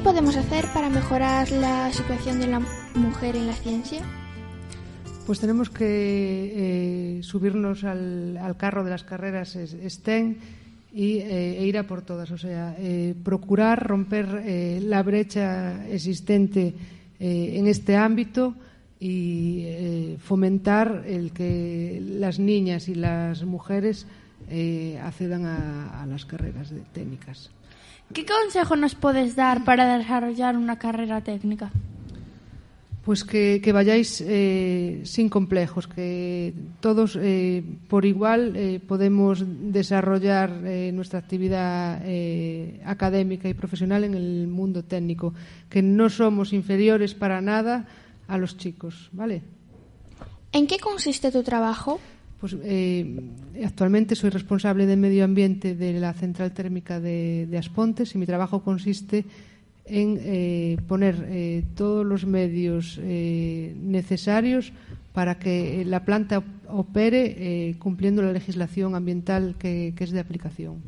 ¿Qué podemos hacer para mejorar la situación de la mujer en la ciencia? Pues tenemos que eh, subirnos al, carro de las carreras STEM y, eh, e ir a por todas, o sea, eh, procurar romper la brecha existente en este ámbito y fomentar el que las niñas y las mujeres accedan a, las carreras técnicas. ¿Qué consejo nos puedes dar para desarrollar una carrera técnica? Pues que, que vayáis eh, sin complejos, que todos eh, por igual eh, podemos desarrollar eh, nuestra actividad eh, académica y profesional en el mundo técnico, que no somos inferiores para nada a los chicos, ¿vale? ¿En qué consiste tu trabajo? Pues eh, actualmente soy responsable de medio ambiente de la central térmica de, Aspontes y mi trabajo consiste en eh, poner eh, todos los medios necesarios para que la planta opere cumpliendo la legislación ambiental que, que es de aplicación.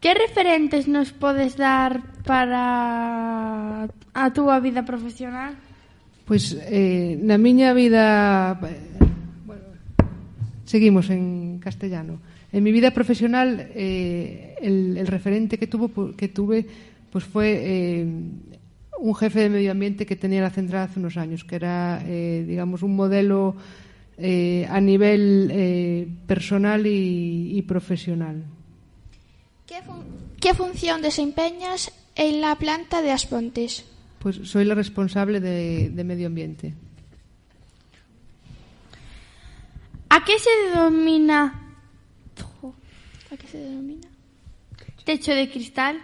¿Qué referentes nos podes dar para a túa vida profesional? Pois eh, na miña vida bueno, seguimos en castellano. En mi vida profesional eh, el, referente que tuvo que tuve pues fue eh, un jefe de medio ambiente que tenía la central hace unos años, que era eh, digamos un modelo a nivel personal y, profesional. ¿Qué, ¿Qué función desempeñas en la planta de Aspontes? Pues soy la responsable de, de medio ambiente. ¿A qué se denomina ¿A qué se denomina? techo de cristal?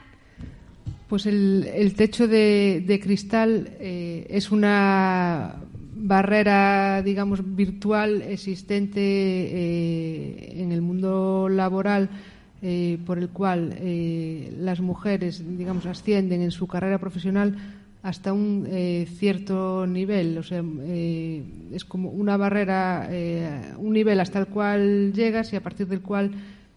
Pues el, el techo de, de cristal eh, es una barrera, digamos, virtual existente eh, en el mundo laboral eh, por el cual eh, las mujeres, digamos, ascienden en su carrera profesional hasta un eh, cierto nivel, o sea, eh, es como una barrera, eh, un nivel hasta el cual llegas y a partir del cual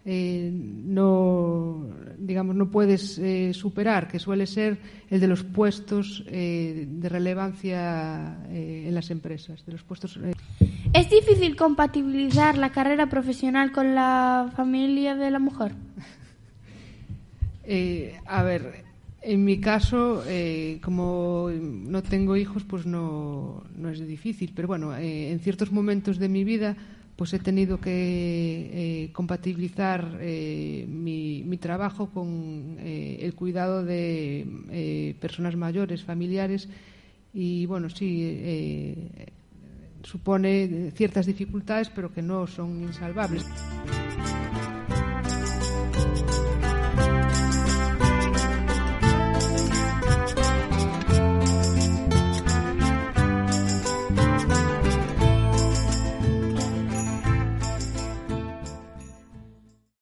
no, digamos, no puedes superar, que suele ser el de los puestos de relevancia en las empresas, de los puestos. ¿Es difícil compatibilizar la carrera profesional con la familia de la mujer? A ver, en mi caso, eh, como no tengo hijos, pues no, no es difícil. Pero bueno, eh, en ciertos momentos de mi vida, pues he tenido que eh, compatibilizar eh, mi, mi trabajo con el cuidado de personas mayores, familiares. Y bueno, sí, supone ciertas dificultades, pero que no son insalvables.